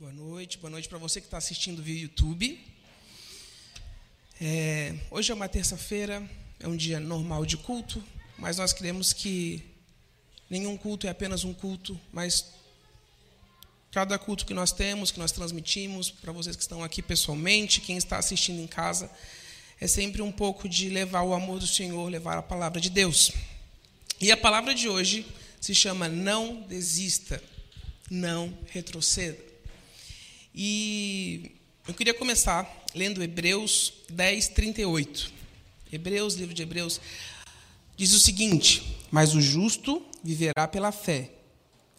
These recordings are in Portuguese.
boa noite. Boa noite para você que está assistindo via YouTube. É, hoje é uma terça-feira, é um dia normal de culto, mas nós queremos que nenhum culto é apenas um culto, mas cada culto que nós temos, que nós transmitimos para vocês que estão aqui pessoalmente, quem está assistindo em casa, é sempre um pouco de levar o amor do Senhor, levar a palavra de Deus. E a palavra de hoje se chama Não Desista, Não Retroceda. E eu queria começar lendo Hebreus 10, 38. Hebreus, livro de Hebreus, diz o seguinte: Mas o justo viverá pela fé,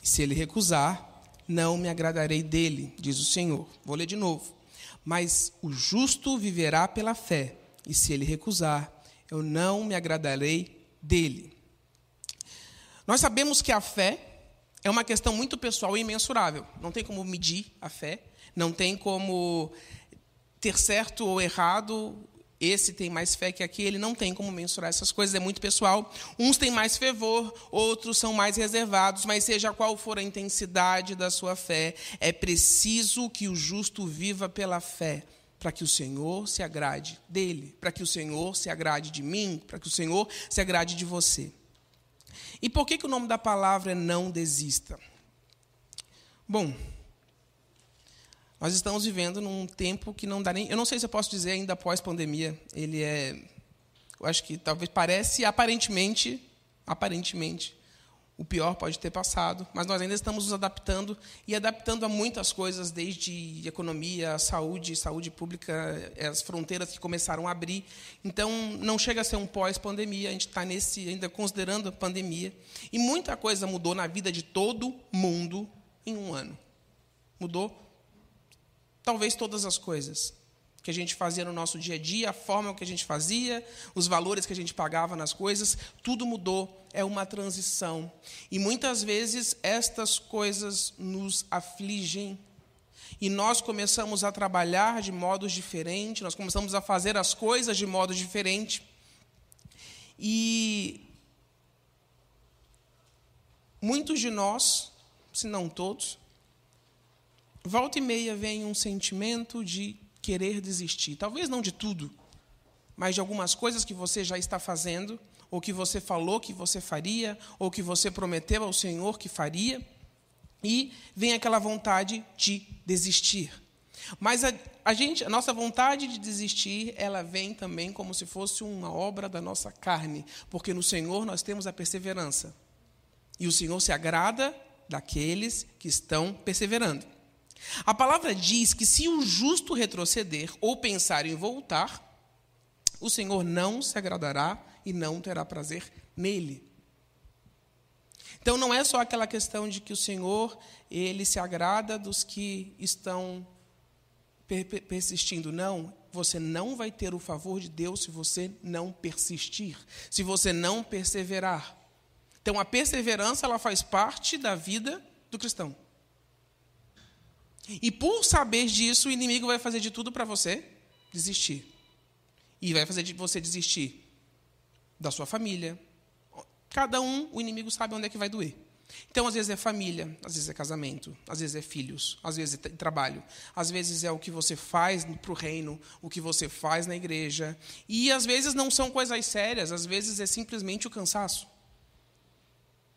e se ele recusar, não me agradarei dele, diz o Senhor. Vou ler de novo. Mas o justo viverá pela fé, e se ele recusar, eu não me agradarei dele. Nós sabemos que a fé é uma questão muito pessoal e imensurável. Não tem como medir a fé. Não tem como ter certo ou errado, esse tem mais fé que aquele, não tem como mensurar essas coisas, é muito pessoal. Uns têm mais fervor, outros são mais reservados, mas seja qual for a intensidade da sua fé, é preciso que o justo viva pela fé, para que o Senhor se agrade dele, para que o Senhor se agrade de mim, para que o Senhor se agrade de você. E por que, que o nome da palavra é não desista? Bom, nós estamos vivendo num tempo que não dá nem. Eu não sei se eu posso dizer ainda pós-pandemia. Ele é. Eu acho que talvez parece, aparentemente, aparentemente, o pior pode ter passado, mas nós ainda estamos nos adaptando e adaptando a muitas coisas, desde economia, saúde, saúde pública, as fronteiras que começaram a abrir. Então, não chega a ser um pós-pandemia, a gente está nesse ainda considerando a pandemia. E muita coisa mudou na vida de todo mundo em um ano. Mudou Talvez todas as coisas que a gente fazia no nosso dia a dia, a forma que a gente fazia, os valores que a gente pagava nas coisas, tudo mudou. É uma transição. E muitas vezes estas coisas nos afligem. E nós começamos a trabalhar de modos diferentes, nós começamos a fazer as coisas de modo diferente. E muitos de nós, se não todos, volta e meia vem um sentimento de querer desistir. Talvez não de tudo, mas de algumas coisas que você já está fazendo, ou que você falou que você faria, ou que você prometeu ao Senhor que faria, e vem aquela vontade de desistir. Mas a, a, gente, a nossa vontade de desistir, ela vem também como se fosse uma obra da nossa carne, porque no Senhor nós temos a perseverança. E o Senhor se agrada daqueles que estão perseverando. A palavra diz que se o justo retroceder ou pensar em voltar, o Senhor não se agradará e não terá prazer nele. Então não é só aquela questão de que o Senhor, ele se agrada dos que estão persistindo, não. Você não vai ter o favor de Deus se você não persistir, se você não perseverar. Então a perseverança ela faz parte da vida do cristão. E por saber disso, o inimigo vai fazer de tudo para você desistir. E vai fazer de você desistir da sua família. Cada um, o inimigo sabe onde é que vai doer. Então, às vezes é família, às vezes é casamento, às vezes é filhos, às vezes é trabalho, às vezes é o que você faz para o reino, o que você faz na igreja. E às vezes não são coisas sérias, às vezes é simplesmente o cansaço.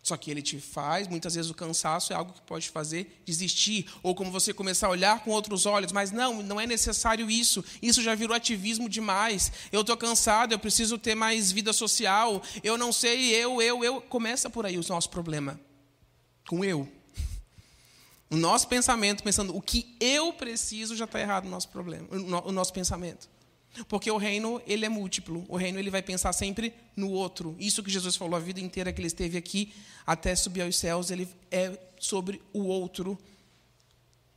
Só que ele te faz, muitas vezes o cansaço é algo que pode fazer desistir, ou como você começar a olhar com outros olhos, mas não, não é necessário isso, isso já virou ativismo demais. Eu estou cansado, eu preciso ter mais vida social, eu não sei, eu, eu, eu. Começa por aí o nosso problema. Com eu. O nosso pensamento, pensando o que eu preciso, já está errado o nosso problema, o nosso pensamento. Porque o reino, ele é múltiplo. O reino, ele vai pensar sempre no outro. Isso que Jesus falou a vida inteira que ele esteve aqui, até subir aos céus, ele é sobre o outro.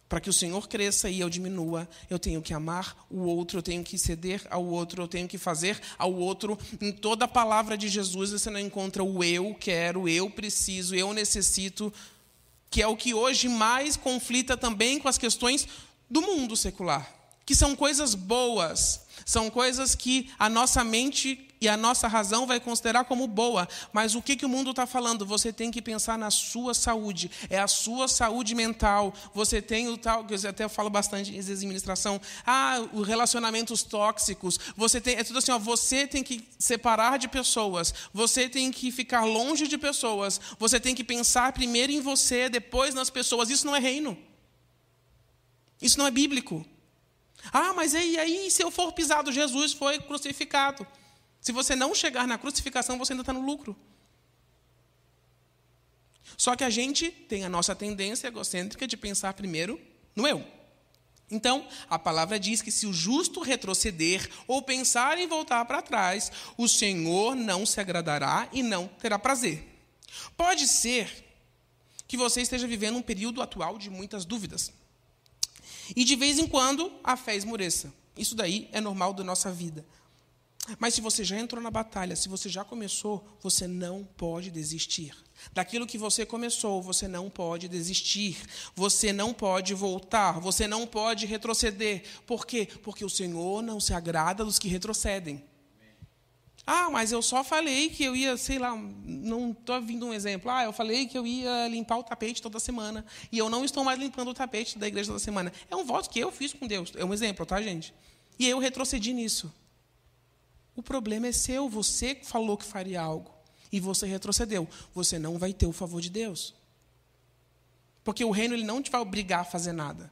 Para que o Senhor cresça e eu diminua, eu tenho que amar o outro, eu tenho que ceder ao outro, eu tenho que fazer ao outro. Em toda a palavra de Jesus você não encontra o eu quero, eu preciso, eu necessito, que é o que hoje mais conflita também com as questões do mundo secular. Que são coisas boas, são coisas que a nossa mente e a nossa razão vai considerar como boa. Mas o que, que o mundo está falando? Você tem que pensar na sua saúde, é a sua saúde mental. Você tem o tal, que eu até falo bastante em administração, ah, os relacionamentos tóxicos. Você tem, é tudo assim, ó, você tem que separar de pessoas, você tem que ficar longe de pessoas, você tem que pensar primeiro em você, depois nas pessoas. Isso não é reino. Isso não é bíblico. Ah, mas e aí, se eu for pisado, Jesus foi crucificado. Se você não chegar na crucificação, você ainda está no lucro. Só que a gente tem a nossa tendência egocêntrica de pensar primeiro no eu. Então, a palavra diz que se o justo retroceder ou pensar em voltar para trás, o Senhor não se agradará e não terá prazer. Pode ser que você esteja vivendo um período atual de muitas dúvidas. E de vez em quando a fé esmoreça. Isso daí é normal da nossa vida. Mas se você já entrou na batalha, se você já começou, você não pode desistir. Daquilo que você começou, você não pode desistir. Você não pode voltar, você não pode retroceder. Por quê? Porque o Senhor não se agrada dos que retrocedem. Ah, mas eu só falei que eu ia, sei lá, não estou vindo um exemplo. Ah, eu falei que eu ia limpar o tapete toda semana e eu não estou mais limpando o tapete da igreja toda semana. É um voto que eu fiz com Deus. É um exemplo, tá, gente? E eu retrocedi nisso. O problema é seu, você falou que faria algo e você retrocedeu. Você não vai ter o favor de Deus. Porque o reino ele não te vai obrigar a fazer nada.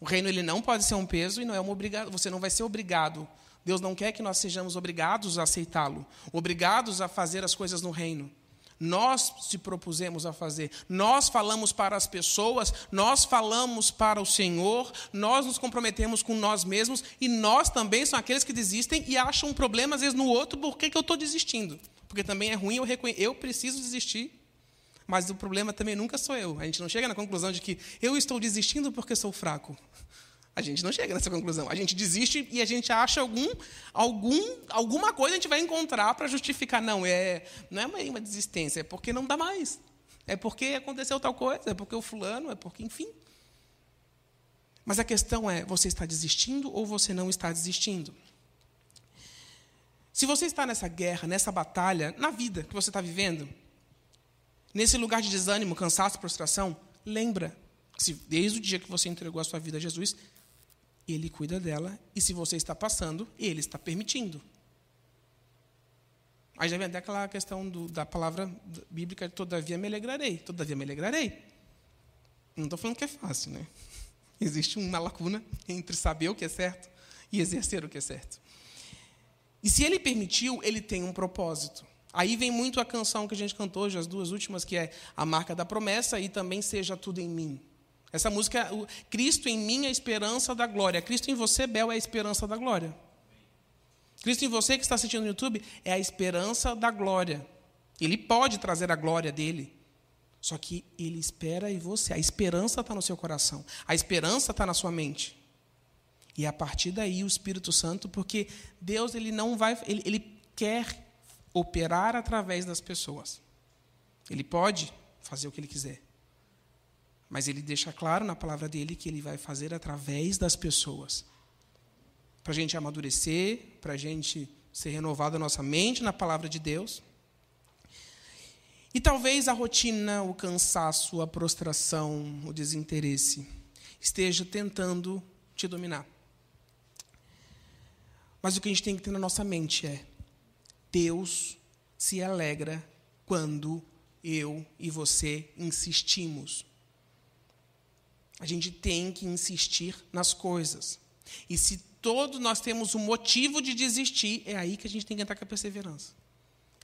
O reino ele não pode ser um peso e não é uma obrigação. Você não vai ser obrigado. Deus não quer que nós sejamos obrigados a aceitá-lo, obrigados a fazer as coisas no reino. Nós se propusemos a fazer. Nós falamos para as pessoas, nós falamos para o Senhor, nós nos comprometemos com nós mesmos e nós também somos aqueles que desistem e acham um problema, às vezes, no outro, por que, que eu estou desistindo? Porque também é ruim eu reconhecer, eu preciso desistir, mas o problema também nunca sou eu. A gente não chega na conclusão de que eu estou desistindo porque sou fraco. A gente não chega nessa conclusão. A gente desiste e a gente acha algum, algum, alguma coisa a gente vai encontrar para justificar. Não, é, não é uma, desistência, é porque não dá mais. É porque aconteceu tal coisa, é porque o fulano, é porque, enfim. Mas a questão é: você está desistindo ou você não está desistindo? Se você está nessa guerra, nessa batalha, na vida que você está vivendo, nesse lugar de desânimo, cansaço, prostração, lembra que desde o dia que você entregou a sua vida a Jesus, ele cuida dela, e se você está passando, ele está permitindo. Aí já vem até aquela questão do, da palavra bíblica, todavia me alegrarei. Todavia me alegrarei. Não estou falando que é fácil, né? Existe uma lacuna entre saber o que é certo e exercer o que é certo. E se ele permitiu, ele tem um propósito. Aí vem muito a canção que a gente cantou hoje, as duas últimas, que é a marca da promessa e também seja tudo em mim. Essa música, Cristo em mim é a esperança da glória. Cristo em você, Bel, é a esperança da glória. Cristo em você que está assistindo no YouTube é a esperança da glória. Ele pode trazer a glória dele. Só que ele espera em você. A esperança está no seu coração. A esperança está na sua mente. E a partir daí o Espírito Santo, porque Deus ele não vai, ele, ele quer operar através das pessoas. Ele pode fazer o que ele quiser. Mas ele deixa claro na palavra dele que ele vai fazer através das pessoas. Para a gente amadurecer, para a gente ser renovado a nossa mente na palavra de Deus. E talvez a rotina, o cansaço, a prostração, o desinteresse esteja tentando te dominar. Mas o que a gente tem que ter na nossa mente é: Deus se alegra quando eu e você insistimos. A gente tem que insistir nas coisas. E se todos nós temos um motivo de desistir, é aí que a gente tem que entrar com a perseverança.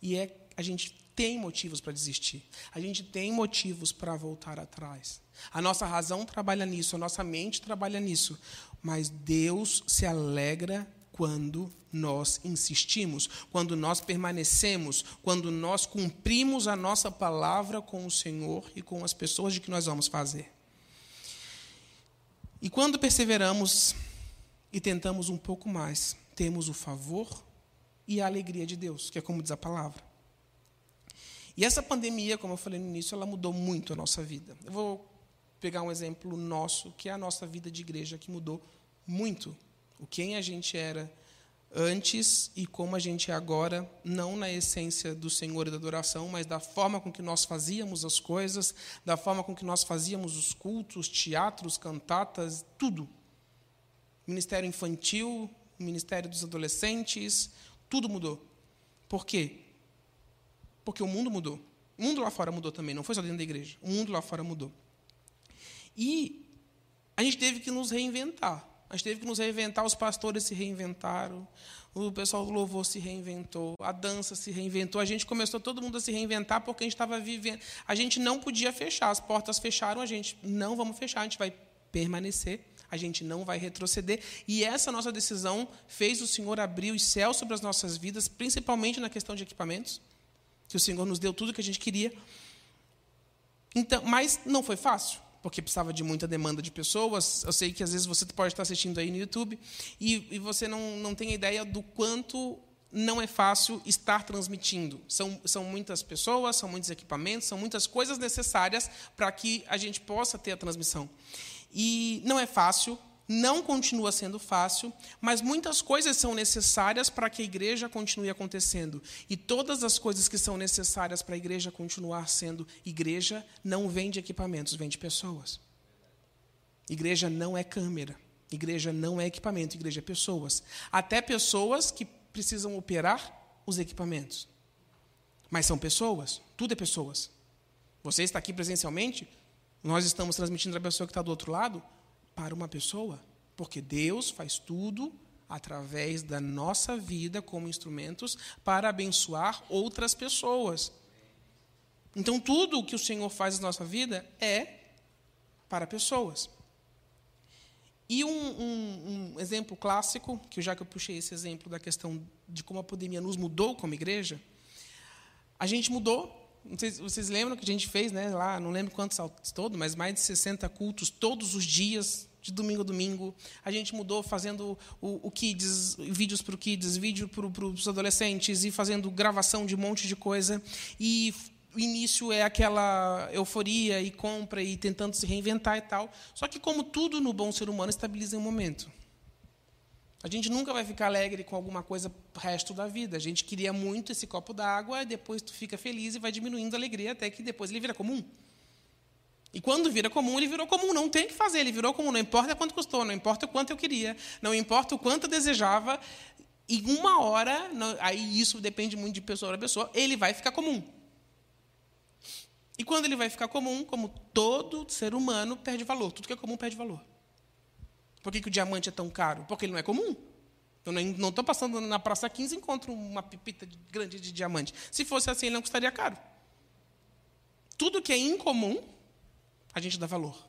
E é a gente tem motivos para desistir. A gente tem motivos para voltar atrás. A nossa razão trabalha nisso, a nossa mente trabalha nisso. Mas Deus se alegra quando nós insistimos, quando nós permanecemos, quando nós cumprimos a nossa palavra com o Senhor e com as pessoas de que nós vamos fazer. E quando perseveramos e tentamos um pouco mais, temos o favor e a alegria de Deus, que é como diz a palavra. E essa pandemia, como eu falei no início, ela mudou muito a nossa vida. Eu vou pegar um exemplo nosso, que é a nossa vida de igreja, que mudou muito O quem a gente era antes e como a gente é agora, não na essência do Senhor e da adoração, mas da forma com que nós fazíamos as coisas, da forma com que nós fazíamos os cultos, teatros, cantatas, tudo. Ministério infantil, ministério dos adolescentes, tudo mudou. Por quê? Porque o mundo mudou. O mundo lá fora mudou também, não foi só dentro da igreja. O mundo lá fora mudou. E a gente teve que nos reinventar. A gente teve que nos reinventar, os pastores se reinventaram, o pessoal do louvor se reinventou, a dança se reinventou, a gente começou todo mundo a se reinventar porque a gente estava vivendo. A gente não podia fechar, as portas fecharam, a gente não vamos fechar, a gente vai permanecer, a gente não vai retroceder. E essa nossa decisão fez o Senhor abrir os céus sobre as nossas vidas, principalmente na questão de equipamentos, que o Senhor nos deu tudo que a gente queria. Então, mas não foi fácil porque precisava de muita demanda de pessoas. Eu sei que às vezes você pode estar assistindo aí no YouTube e, e você não, não tem ideia do quanto não é fácil estar transmitindo. São, são muitas pessoas, são muitos equipamentos, são muitas coisas necessárias para que a gente possa ter a transmissão. E não é fácil, não continua sendo fácil, mas muitas coisas são necessárias para que a igreja continue acontecendo. E todas as coisas que são necessárias para a igreja continuar sendo igreja não vem de equipamentos, vem de pessoas. Igreja não é câmera, igreja não é equipamento, igreja é pessoas. Até pessoas que precisam operar os equipamentos. Mas são pessoas, tudo é pessoas. Você está aqui presencialmente, nós estamos transmitindo para a pessoa que está do outro lado, para uma pessoa, porque Deus faz tudo através da nossa vida como instrumentos para abençoar outras pessoas. Então, tudo o que o Senhor faz na nossa vida é para pessoas. E um, um, um, exemplo clássico, que já que eu puxei esse exemplo da questão de como a pandemia nos mudou como igreja, a gente mudou. Vocês, vocês lembram que a gente fez, né, lá, não lembro quantos todo, mas mais de 60 cultos todos os dias, de domingo a domingo. A gente mudou fazendo o, o Kids, vídeos para o Kids, vídeo para os adolescentes e fazendo gravação de um monte de coisa. E o início é aquela euforia e compra e tentando se reinventar e tal. Só que, como tudo no bom ser humano, estabiliza em um momento. A gente nunca vai ficar alegre com alguma coisa o resto da vida. A gente queria muito esse copo d'água, depois tu fica feliz e vai diminuindo a alegria até que depois ele vira comum. E quando vira comum, ele virou comum. Não tem que fazer, ele virou comum. Não importa quanto custou, não importa o quanto eu queria, não importa o quanto eu desejava. Em uma hora, aí isso depende muito de pessoa para pessoa, ele vai ficar comum. E quando ele vai ficar comum, como todo ser humano, perde valor. Tudo que é comum perde valor. Por que, que o diamante é tão caro? Porque ele não é comum. Eu não estou passando na Praça 15 e encontro uma pipita grande de diamante. Se fosse assim, ele não custaria caro. Tudo que é incomum a gente dá valor.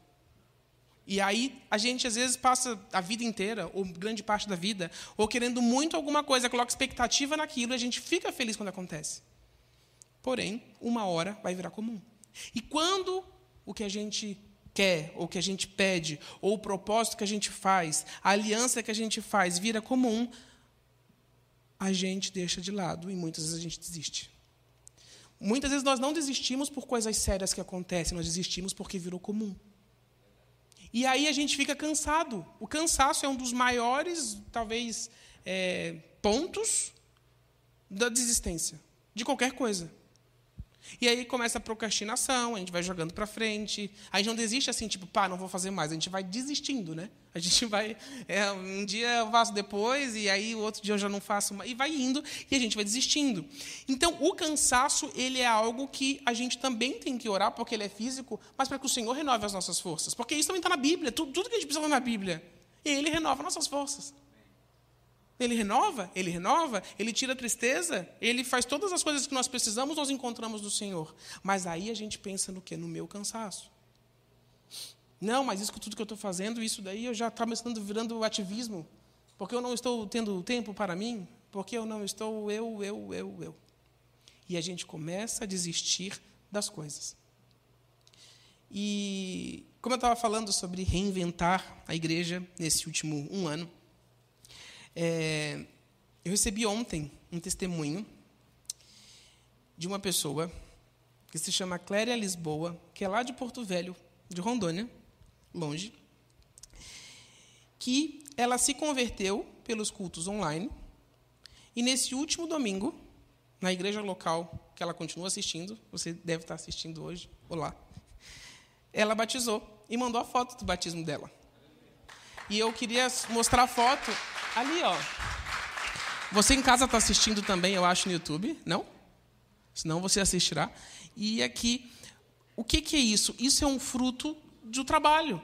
E aí a gente às vezes passa a vida inteira, ou grande parte da vida, ou querendo muito alguma coisa, coloca expectativa naquilo e a gente fica feliz quando acontece. Porém, uma hora vai virar comum. E quando o que a gente quer, ou que a gente pede, ou o propósito que a gente faz, a aliança que a gente faz vira comum, a gente deixa de lado e muitas vezes a gente desiste. Muitas vezes nós não desistimos por coisas sérias que acontecem, nós desistimos porque virou comum. E aí a gente fica cansado. O cansaço é um dos maiores, talvez, é, pontos da desistência de qualquer coisa. E aí começa a procrastinação, a gente vai jogando para frente. A gente não desiste assim, tipo, pá, não vou fazer mais. A gente vai desistindo, né? A gente vai. É, um dia eu faço depois, e aí o outro dia eu já não faço mais. E vai indo, e a gente vai desistindo. Então, o cansaço, ele é algo que a gente também tem que orar, porque ele é físico, mas para que o Senhor renove as nossas forças. Porque isso também está na Bíblia. Tudo, tudo que a gente precisa na Bíblia. Ele renova nossas forças. Ele renova, ele renova, ele tira a tristeza, ele faz todas as coisas que nós precisamos, nós encontramos no Senhor. Mas aí a gente pensa no quê? No meu cansaço. Não, mas isso tudo que eu estou fazendo, isso daí eu já está começando virando ativismo. Porque eu não estou tendo tempo para mim, porque eu não estou eu, eu, eu, eu. E a gente começa a desistir das coisas. E como eu estava falando sobre reinventar a igreja nesse último um ano, é, eu recebi ontem um testemunho de uma pessoa que se chama Cléria Lisboa, que é lá de Porto Velho, de Rondônia, longe, que ela se converteu pelos cultos online. E nesse último domingo, na igreja local que ela continua assistindo, você deve estar assistindo hoje, olá. Ela batizou e mandou a foto do batismo dela. E eu queria mostrar a foto ali, ó. Você em casa está assistindo também, eu acho, no YouTube, não? Senão você assistirá. E aqui, o que, que é isso? Isso é um fruto do trabalho.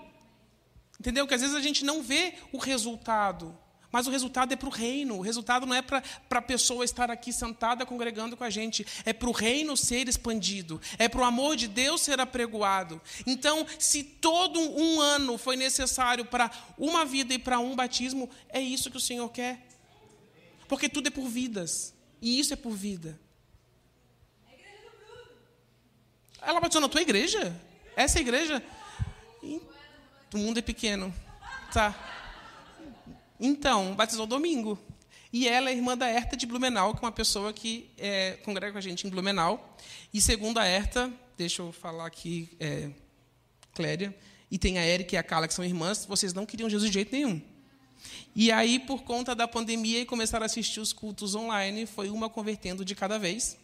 Entendeu? Que às vezes a gente não vê o resultado, mas o resultado é para o reino. O resultado não é para a pessoa estar aqui sentada congregando com a gente. É para o reino ser expandido. É para o amor de Deus ser apregoado. Então, se todo um ano foi necessário para uma vida e para um batismo, é isso que o Senhor quer. Porque tudo é por vidas. E isso é por vida. Ela batizou na tua igreja? Essa é igreja? O mundo é pequeno. Tá. Então, batizou domingo. E ela é irmã da Herta de Blumenau, que é uma pessoa que é, congrega com a gente em Blumenau. E segundo a Herta, deixa eu falar aqui, é, Cléria, e tem a Erika e a Carla, que são irmãs, vocês não queriam Jesus de jeito nenhum. E aí, por conta da pandemia, e começaram a assistir os cultos online, foi uma convertendo de cada vez.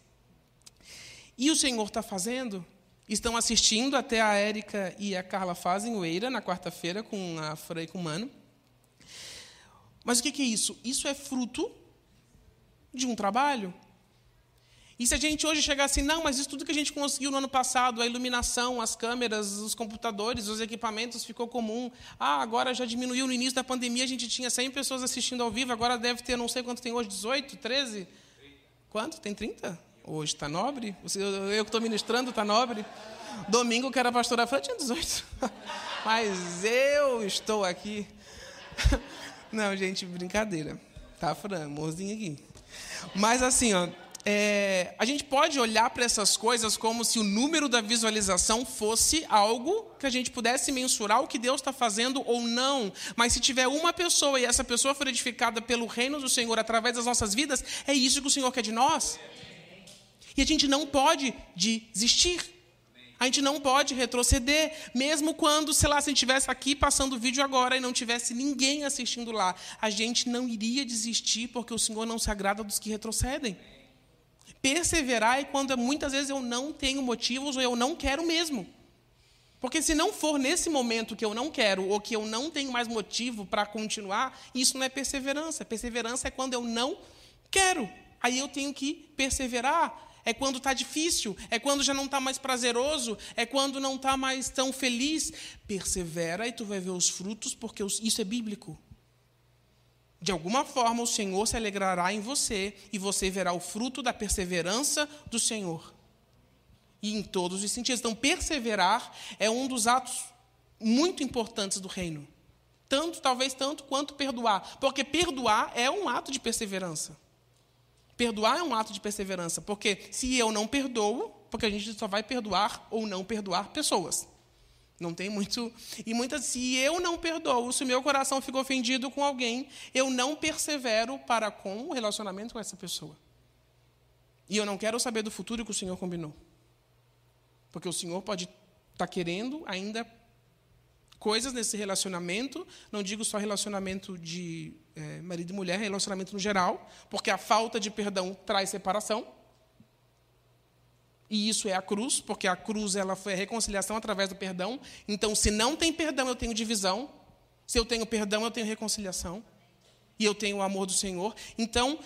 E o Senhor está fazendo Estão assistindo, até a Érica e a Carla fazem o Eira na quarta-feira com a Frei com o Mano. Mas o que é isso? Isso é fruto de um trabalho. E se a gente hoje chegar assim, não, mas isso tudo que a gente conseguiu no ano passado, a iluminação, as câmeras, os computadores, os equipamentos, ficou comum. Ah, agora já diminuiu no início da pandemia, a gente tinha 100 pessoas assistindo ao vivo, agora deve ter, não sei quanto tem hoje, 18, 13? Quanto? Tem 30? Hoje está nobre? Eu que estou ministrando está nobre? Domingo que era pastora Fran tinha 18. Mas eu estou aqui. Não, gente, brincadeira. Tá, Fran? Amorzinho aqui. Mas assim, ó, é, a gente pode olhar para essas coisas como se o número da visualização fosse algo que a gente pudesse mensurar o que Deus está fazendo ou não. Mas se tiver uma pessoa e essa pessoa for edificada pelo reino do Senhor através das nossas vidas, é isso que o Senhor quer de nós. E a gente não pode desistir. A gente não pode retroceder, mesmo quando, sei lá, se a gente estivesse aqui passando o vídeo agora e não tivesse ninguém assistindo lá, a gente não iria desistir porque o Senhor não se agrada dos que retrocedem. Perseverar é quando muitas vezes eu não tenho motivos ou eu não quero mesmo. Porque se não for nesse momento que eu não quero ou que eu não tenho mais motivo para continuar, isso não é perseverança. Perseverança é quando eu não quero. Aí eu tenho que perseverar é quando está difícil, é quando já não está mais prazeroso, é quando não está mais tão feliz. Persevera e tu vai ver os frutos, porque isso é bíblico. De alguma forma o Senhor se alegrará em você e você verá o fruto da perseverança do Senhor. E em todos os sentidos. Então, perseverar é um dos atos muito importantes do reino. Tanto, talvez tanto quanto perdoar. Porque perdoar é um ato de perseverança. Perdoar é um ato de perseverança, porque se eu não perdoo, porque a gente só vai perdoar ou não perdoar pessoas. Não tem muito. E muitas, se eu não perdoo, se o meu coração ficou ofendido com alguém, eu não persevero para com o relacionamento com essa pessoa. E eu não quero saber do futuro que o Senhor combinou. Porque o Senhor pode estar tá querendo ainda coisas nesse relacionamento, não digo só relacionamento de é, marido e mulher, relacionamento no geral, porque a falta de perdão traz separação. E isso é a cruz, porque a cruz ela foi a reconciliação através do perdão. Então, se não tem perdão, eu tenho divisão. Se eu tenho perdão, eu tenho reconciliação. E eu tenho o amor do Senhor. Então,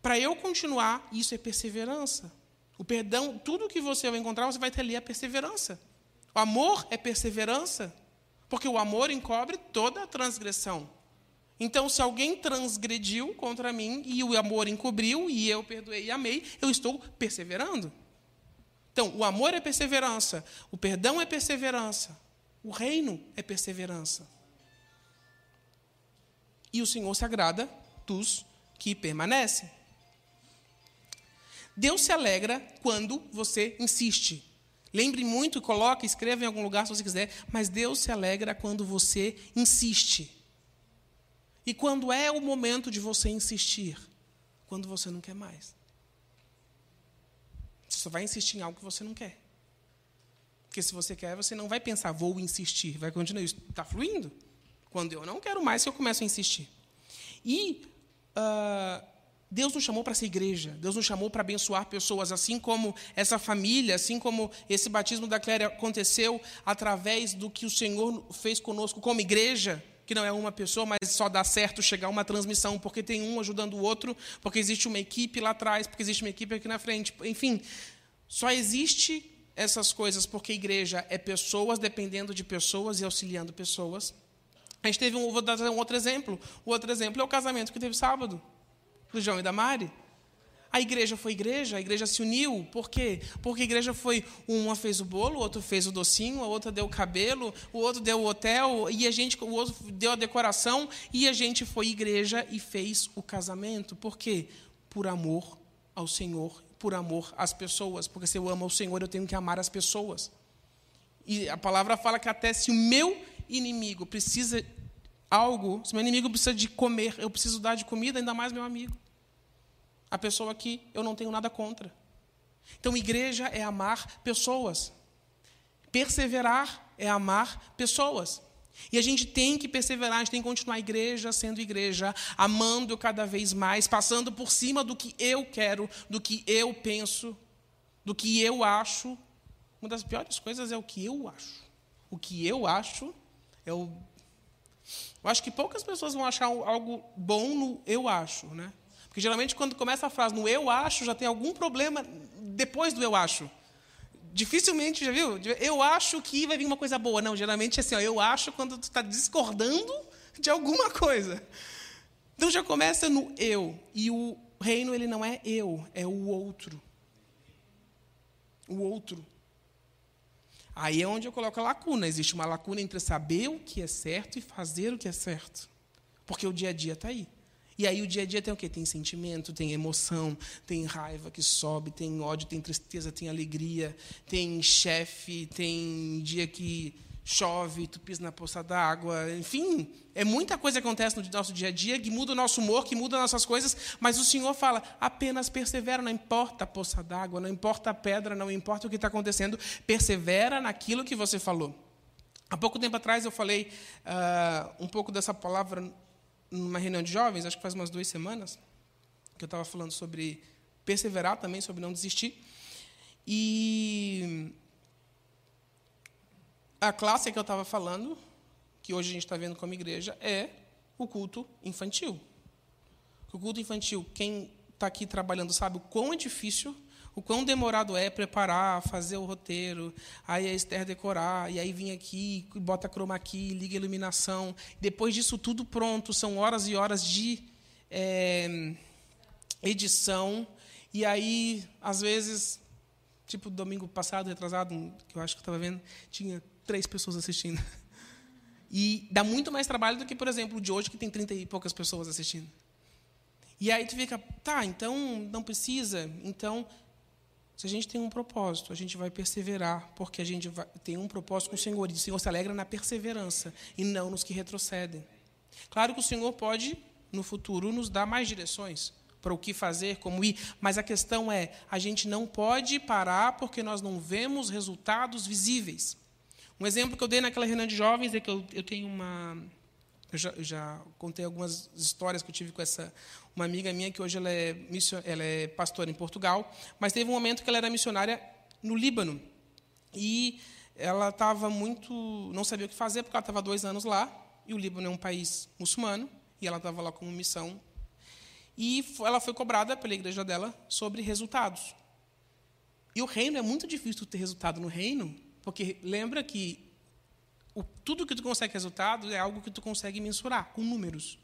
para eu continuar, isso é perseverança. O perdão, tudo que você vai encontrar, você vai ter ali a perseverança. O amor é perseverança, porque o amor encobre toda a transgressão. Então, se alguém transgrediu contra mim e o amor encobriu e eu perdoei e amei, eu estou perseverando. Então, o amor é perseverança, o perdão é perseverança, o reino é perseverança. E o Senhor se agrada dos que permanecem. Deus se alegra quando você insiste. Lembre muito, coloque, escreva em algum lugar se você quiser, mas Deus se alegra quando você insiste. E quando é o momento de você insistir? Quando você não quer mais. Você só vai insistir em algo que você não quer. Porque se você quer, você não vai pensar, vou insistir. Vai continuar isso. Está fluindo. Quando eu não quero mais, eu começo a insistir. E uh, Deus nos chamou para ser igreja, Deus nos chamou para abençoar pessoas, assim como essa família, assim como esse batismo da Cléria aconteceu através do que o Senhor fez conosco como igreja, que não é uma pessoa, mas só dá certo chegar uma transmissão, porque tem um ajudando o outro, porque existe uma equipe lá atrás, porque existe uma equipe aqui na frente. Enfim, só existe essas coisas porque igreja é pessoas dependendo de pessoas e auxiliando pessoas. A gente teve um, vou dar um outro exemplo. O outro exemplo é o casamento que teve sábado, do João e da Mari. A igreja foi igreja, a igreja se uniu. Por quê? Porque a igreja foi. Uma fez o bolo, o outro fez o docinho, a outra deu o cabelo, o outro deu o hotel, e a gente, o outro deu a decoração, e a gente foi igreja e fez o casamento. Por quê? Por amor ao Senhor, por amor às pessoas. Porque se eu amo ao Senhor, eu tenho que amar as pessoas. E a palavra fala que até se o meu inimigo precisa algo, se meu inimigo precisa de comer, eu preciso dar de comida, ainda mais meu amigo. A pessoa que eu não tenho nada contra. Então, igreja é amar pessoas. Perseverar é amar pessoas. E a gente tem que perseverar, a gente tem que continuar igreja sendo igreja, amando cada vez mais, passando por cima do que eu quero, do que eu penso, do que eu acho. Uma das piores coisas é o que eu acho. O que eu acho é o. Eu acho que poucas pessoas vão achar algo bom no eu acho, né? Porque geralmente quando começa a frase no eu acho, já tem algum problema depois do eu acho. Dificilmente, já viu? Eu acho que vai vir uma coisa boa. Não, geralmente é assim, ó, eu acho quando tu está discordando de alguma coisa. Então já começa no eu. E o reino, ele não é eu, é o outro. O outro. Aí é onde eu coloco a lacuna. Existe uma lacuna entre saber o que é certo e fazer o que é certo. Porque o dia a dia está aí. E aí o dia a dia tem o quê? Tem sentimento, tem emoção, tem raiva que sobe, tem ódio, tem tristeza, tem alegria, tem chefe, tem dia que chove, tu pisa na poça d'água, enfim, é muita coisa que acontece no nosso dia a dia que muda o nosso humor, que muda nossas coisas, mas o Senhor fala, apenas persevera, não importa a poça d'água, não importa a pedra, não importa o que está acontecendo, persevera naquilo que você falou. Há pouco tempo atrás eu falei uh, um pouco dessa palavra numa reunião de jovens, acho que faz umas duas semanas, que eu estava falando sobre perseverar também, sobre não desistir. E a classe que eu estava falando, que hoje a gente está vendo como igreja, é o culto infantil. O culto infantil, quem está aqui trabalhando sabe o quão é difícil, o quão demorado é preparar, fazer o roteiro, aí a Esther decorar, e aí vir aqui, bota chroma aqui, liga a iluminação. Depois disso tudo pronto, são horas e horas de é, edição. E aí, às vezes, tipo domingo passado, retrasado, que eu acho que estava vendo, tinha três pessoas assistindo. E dá muito mais trabalho do que, por exemplo, o de hoje, que tem trinta e poucas pessoas assistindo. E aí tu fica, tá, então não precisa. Então, se a gente tem um propósito, a gente vai perseverar, porque a gente vai, tem um propósito com o Senhor. E o Senhor se alegra na perseverança e não nos que retrocedem. Claro que o Senhor pode, no futuro, nos dar mais direções para o que fazer, como ir, mas a questão é: a gente não pode parar porque nós não vemos resultados visíveis. Um exemplo que eu dei naquela reunião de jovens é que eu, eu tenho uma eu já, eu já, contei algumas histórias que eu tive com essa uma amiga minha que hoje ela é, mission, ela é pastora em Portugal, mas teve um momento que ela era missionária no Líbano e ela estava muito, não sabia o que fazer porque ela estava dois anos lá e o Líbano é um país muçulmano e ela estava lá como missão e ela foi cobrada pela igreja dela sobre resultados. E o reino é muito difícil ter resultado no reino, porque lembra que o, tudo que tu consegue resultado é algo que tu consegue mensurar com números.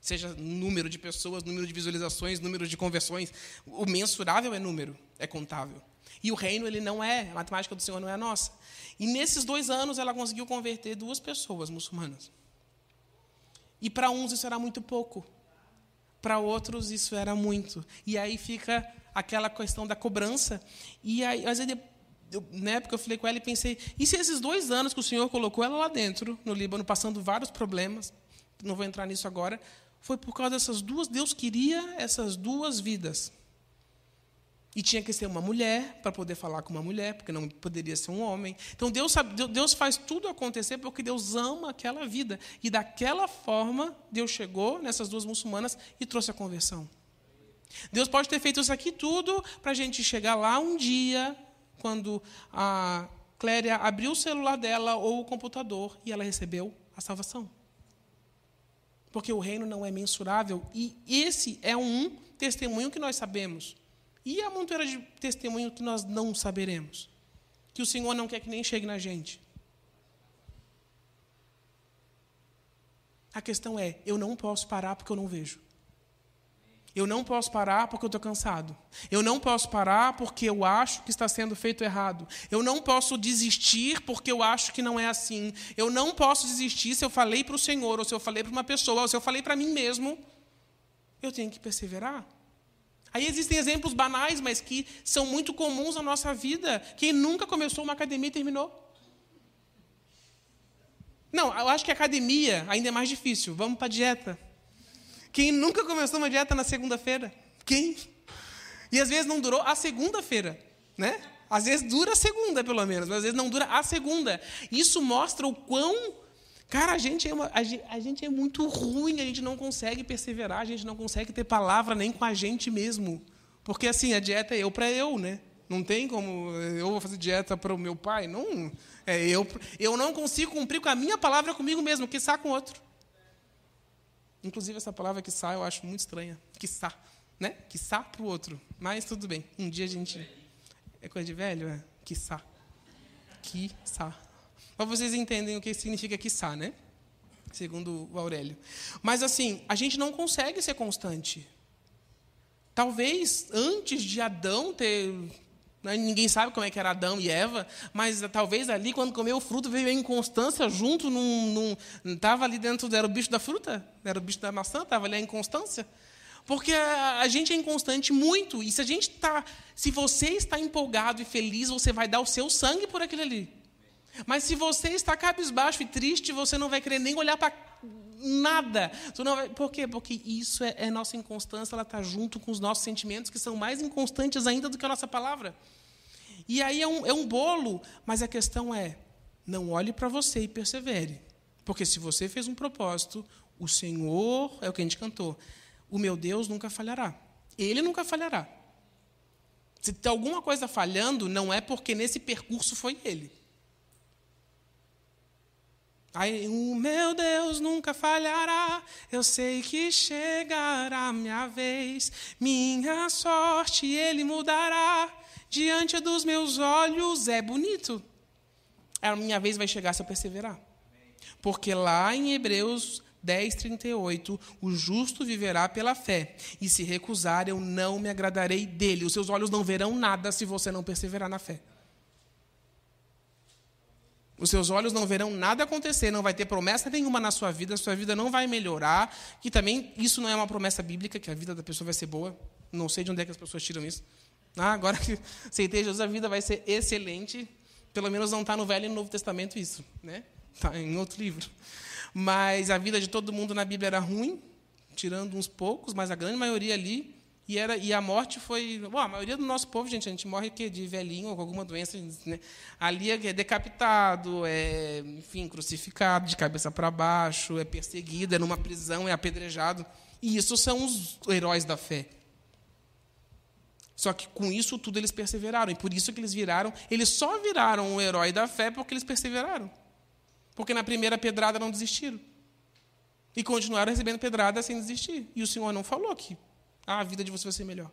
Seja número de pessoas, número de visualizações, número de conversões. O mensurável é número, é contável. E o reino, ele não é, a matemática do Senhor não é a nossa. E nesses dois anos, ela conseguiu converter duas pessoas muçulmanas. E para uns isso era muito pouco. Para outros isso era muito. E aí fica aquela questão da cobrança. E aí, mas aí eu, na época eu falei com ela e pensei, e se esses dois anos que o Senhor colocou ela lá dentro, no Líbano, passando vários problemas, não vou entrar nisso agora, foi por causa dessas duas, Deus queria essas duas vidas. E tinha que ser uma mulher para poder falar com uma mulher, porque não poderia ser um homem. Então Deus, sabe, Deus faz tudo acontecer porque Deus ama aquela vida. E daquela forma, Deus chegou nessas duas muçulmanas e trouxe a conversão. Deus pode ter feito isso aqui tudo para a gente chegar lá um dia, quando a Cléria abriu o celular dela ou o computador e ela recebeu a salvação. Porque o reino não é mensurável e esse é um testemunho que nós sabemos. E a montoeira de testemunho que nós não saberemos. Que o Senhor não quer que nem chegue na gente. A questão é: eu não posso parar porque eu não vejo. Eu não posso parar porque eu estou cansado. Eu não posso parar porque eu acho que está sendo feito errado. Eu não posso desistir porque eu acho que não é assim. Eu não posso desistir se eu falei para o Senhor, ou se eu falei para uma pessoa, ou se eu falei para mim mesmo. Eu tenho que perseverar. Aí existem exemplos banais, mas que são muito comuns na nossa vida. Quem nunca começou uma academia e terminou? Não, eu acho que academia ainda é mais difícil. Vamos para a dieta. Quem nunca começou uma dieta na segunda-feira? Quem? E às vezes não durou a segunda-feira, né? Às vezes dura a segunda, pelo menos, mas às vezes não dura a segunda. Isso mostra o quão Cara, a gente, é uma, a, gente, a gente é muito ruim, a gente não consegue perseverar, a gente não consegue ter palavra nem com a gente mesmo. Porque assim, a dieta é eu para eu, né? Não tem como eu vou fazer dieta para o meu pai, não. É eu, eu não consigo cumprir com a minha palavra comigo mesmo, que com outro. Inclusive essa palavra que eu acho muito estranha, que né? Que para o outro. Mas tudo bem. Um dia a gente é coisa de velho, é? Que sa. Que mas vocês entendem o que significa quiçá, né? Segundo o Aurélio. Mas assim, a gente não consegue ser constante. Talvez antes de Adão ter. Né, ninguém sabe como é que era Adão e Eva, mas talvez ali, quando comeu o fruto, veio a inconstância junto. Num, estava ali dentro. Era o bicho da fruta? Era o bicho da maçã? Estava ali a inconstância? Porque a, gente é inconstante muito. E se a gente está. Se você está empolgado e feliz, você vai dar o seu sangue por aquilo ali. Mas se você está cabisbaixo e triste, você não vai querer nem olhar para nada. Vai... Por quê? Porque isso é, é nossa inconstância, ela está junto com os nossos sentimentos, que são mais inconstantes ainda do que a nossa palavra. E aí é um, é um bolo, mas a questão é: não olhe para você e persevere. Porque se você fez um propósito, o Senhor, é o que a gente cantou, o meu Deus nunca falhará. Ele nunca falhará. Se tem alguma coisa falhando, não é porque nesse percurso foi ele. Aí, o meu Deus nunca falhará, eu sei que chegará minha vez, minha sorte ele mudará, diante dos meus olhos é bonito. A minha vez vai chegar se eu perseverar. Porque lá em Hebreus 10, 38, o justo viverá pela fé, e se recusar, eu não me agradarei dele. Os seus olhos não verão nada se você não perseverar na fé. Os seus olhos não verão nada acontecer, não vai ter promessa nenhuma na sua vida, a sua vida não vai melhorar. Que também isso não é uma promessa bíblica, que a vida da pessoa vai ser boa. Não sei de onde é que as pessoas tiram isso. Ah, agora que aceitei Jesus, a vida vai ser excelente. Pelo menos não está no Velho e no Novo Testamento isso. Né? Está em outro livro. Mas a vida de todo mundo na Bíblia era ruim, tirando uns poucos, mas a grande maioria ali e, era, e a morte foi. Bom, a maioria do nosso povo, gente, a gente morre que de velhinho ou com alguma doença. Né? Ali é decapitado, é, enfim, crucificado de cabeça para baixo, é perseguido, é numa prisão, é apedrejado. E isso são os heróis da fé. Só que com isso tudo eles perseveraram. E por isso que eles viraram. Eles só viraram o herói da fé porque eles perseveraram. Porque na primeira pedrada não desistiram. E continuaram recebendo pedrada sem desistir. E o Senhor não falou que a vida de você vai ser melhor.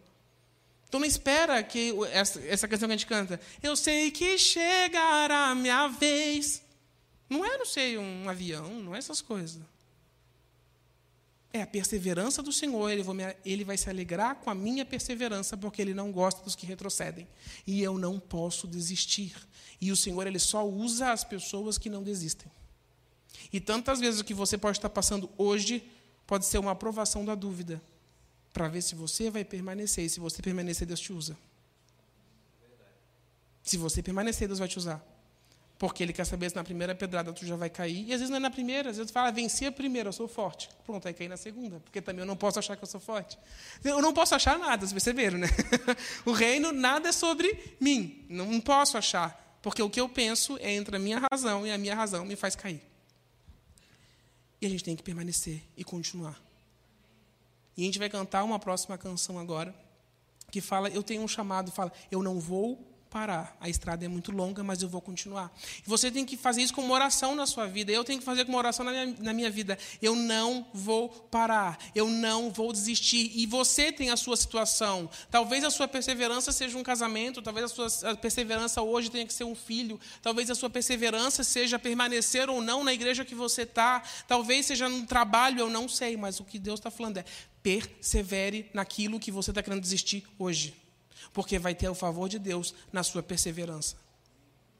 Então não espera que essa, essa questão que a gente canta. Eu sei que chegará a minha vez. Não é, não sei, um avião, não é essas coisas. É a perseverança do Senhor, ele, ele vai se alegrar com a minha perseverança, porque Ele não gosta dos que retrocedem. E eu não posso desistir. E o Senhor, Ele só usa as pessoas que não desistem. E tantas vezes o que você pode estar passando hoje pode ser uma aprovação da dúvida para ver se você vai permanecer. E se você permanecer, Deus te usa. Se você permanecer, Deus vai te usar. Porque ele quer saber se na primeira pedrada tu já vai cair. E às vezes não é na primeira, às vezes tu fala, venci a primeira, eu sou forte. Pronto, aí cair na segunda. Porque também eu não posso achar que eu sou forte. Eu não posso achar nada, vocês perceberam, né? O reino, nada é sobre mim. Não posso achar. Porque o que eu penso é entre a minha razão e a minha razão me faz cair. E a gente tem que permanecer e continuar. E a gente vai cantar uma próxima canção agora, que fala, eu tenho um chamado, fala, eu não vou parar. A estrada é muito longa, mas eu vou continuar. Você tem que fazer isso com uma oração na sua vida. Eu tenho que fazer com uma oração na minha, na minha vida. Eu não vou parar. Eu não vou desistir. E você tem a sua situação. Talvez a sua perseverança seja um casamento. Talvez a sua perseverança hoje tenha que ser um filho. Talvez a sua perseverança seja permanecer ou não na igreja que você está. Talvez seja no trabalho, eu não sei. Mas o que Deus está falando é persevere naquilo que você está querendo desistir hoje porque vai ter o favor de Deus na sua perseverança.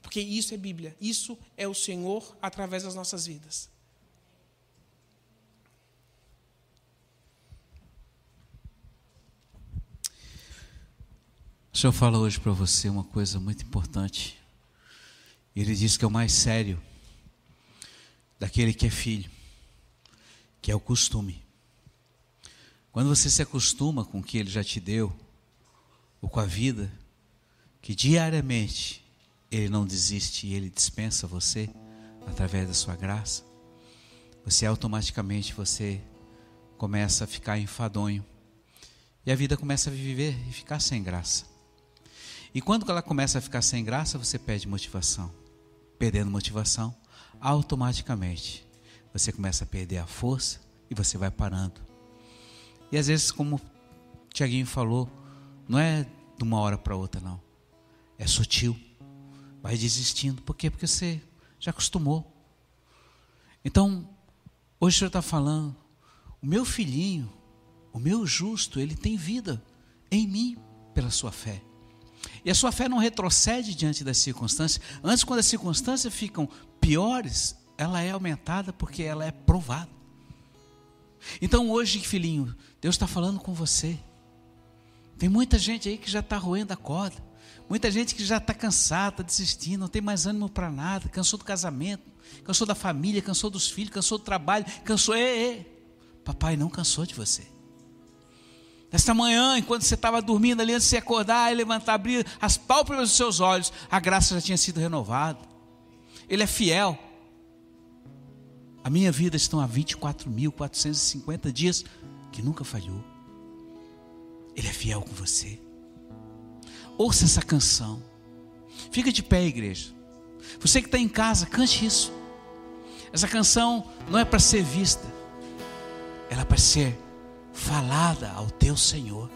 Porque isso é Bíblia, isso é o Senhor através das nossas vidas. O Senhor fala hoje para você uma coisa muito importante. Ele diz que é o mais sério daquele que é filho, que é o costume. Quando você se acostuma com o que ele já te deu, ou com a vida, que diariamente Ele não desiste e Ele dispensa você através da sua graça, você automaticamente você começa a ficar enfadonho. E a vida começa a viver e ficar sem graça. E quando ela começa a ficar sem graça, você perde motivação. Perdendo motivação, automaticamente você começa a perder a força e você vai parando. E às vezes, como Tiaguinho falou, não é de uma hora para outra, não. É sutil. Vai desistindo. Por quê? Porque você já acostumou. Então, hoje o Senhor está falando, o meu filhinho, o meu justo, ele tem vida em mim pela sua fé. E a sua fé não retrocede diante das circunstâncias. Antes, quando as circunstâncias ficam piores, ela é aumentada porque ela é provada. Então hoje, filhinho, Deus está falando com você. Tem muita gente aí que já está roendo a corda. Muita gente que já está cansada, está desistindo, não tem mais ânimo para nada, cansou do casamento, cansou da família, cansou dos filhos, cansou do trabalho, cansou. Ei, ei. Papai não cansou de você. Nesta manhã, enquanto você estava dormindo ali, antes de se acordar e levantar, abrir as pálpebras dos seus olhos, a graça já tinha sido renovada. Ele é fiel. A minha vida estão há 24.450 dias que nunca falhou. Ele é fiel com você. Ouça essa canção. Fica de pé, igreja. Você que está em casa, cante isso. Essa canção não é para ser vista, ela é para ser falada ao teu Senhor.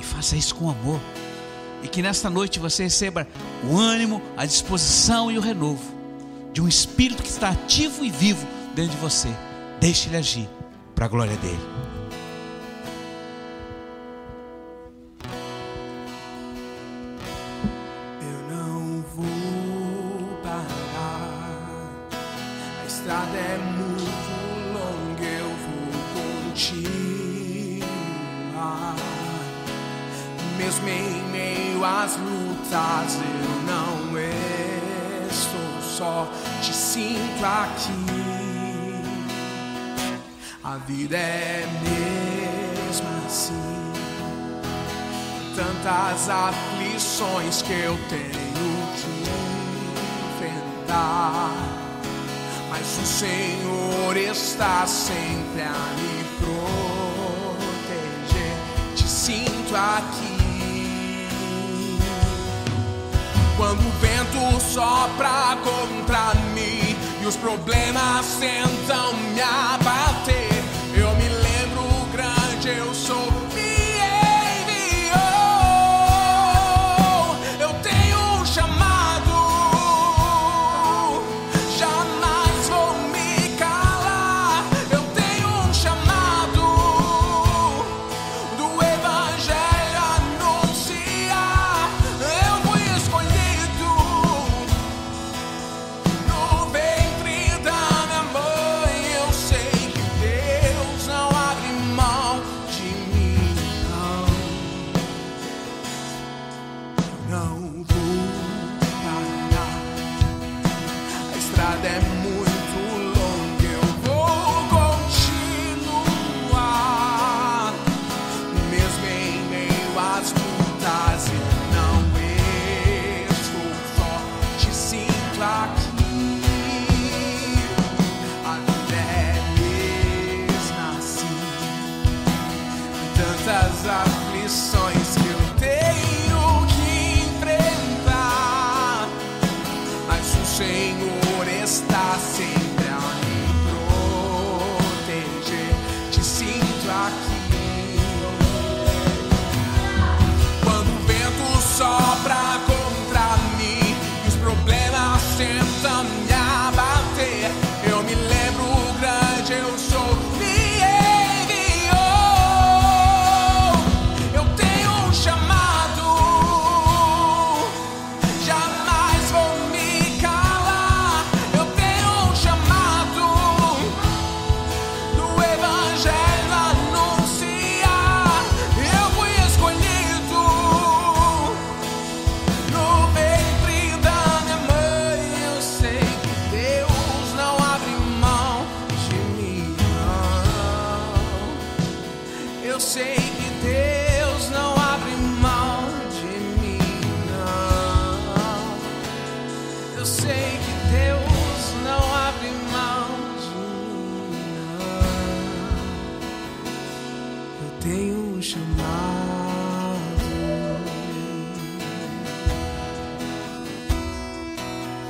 E faça isso com amor. E que nesta noite você receba o ânimo, a disposição e o renovo de um espírito que está ativo e vivo dentro de você. Deixe ele agir para a glória dele.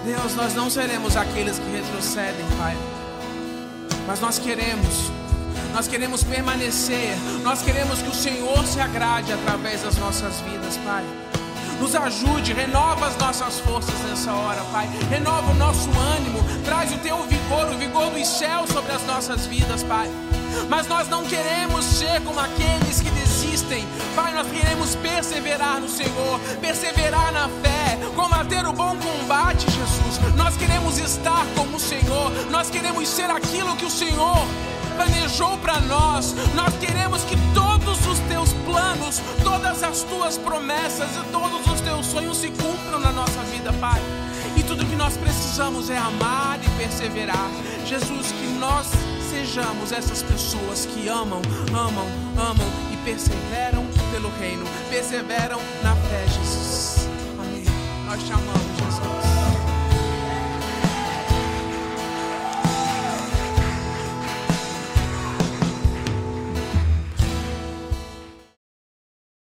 Deus, nós não seremos aqueles que retrocedem, Pai, mas nós queremos nós queremos permanecer, nós queremos que o Senhor se agrade através das nossas vidas, Pai. Nos ajude, renova as nossas forças nessa hora, Pai. Renova o nosso ânimo, traz o teu vigor, o vigor dos céus sobre as nossas vidas, Pai. Mas nós não queremos ser como aqueles que desistem, Pai. Nós queremos perseverar no Senhor, perseverar na fé, combater o bom combate, Jesus. Nós queremos estar como o Senhor, nós queremos ser aquilo que o Senhor planejou para nós. Nós queremos que todos os teus planos, todas as tuas promessas e todos os teus sonhos se cumpram na nossa vida, Pai. E tudo que nós precisamos é amar e perseverar. Jesus, que nós sejamos essas pessoas que amam, amam, amam e perseveram pelo reino, perseveram na fé, Jesus. Amém. Nós te amamos.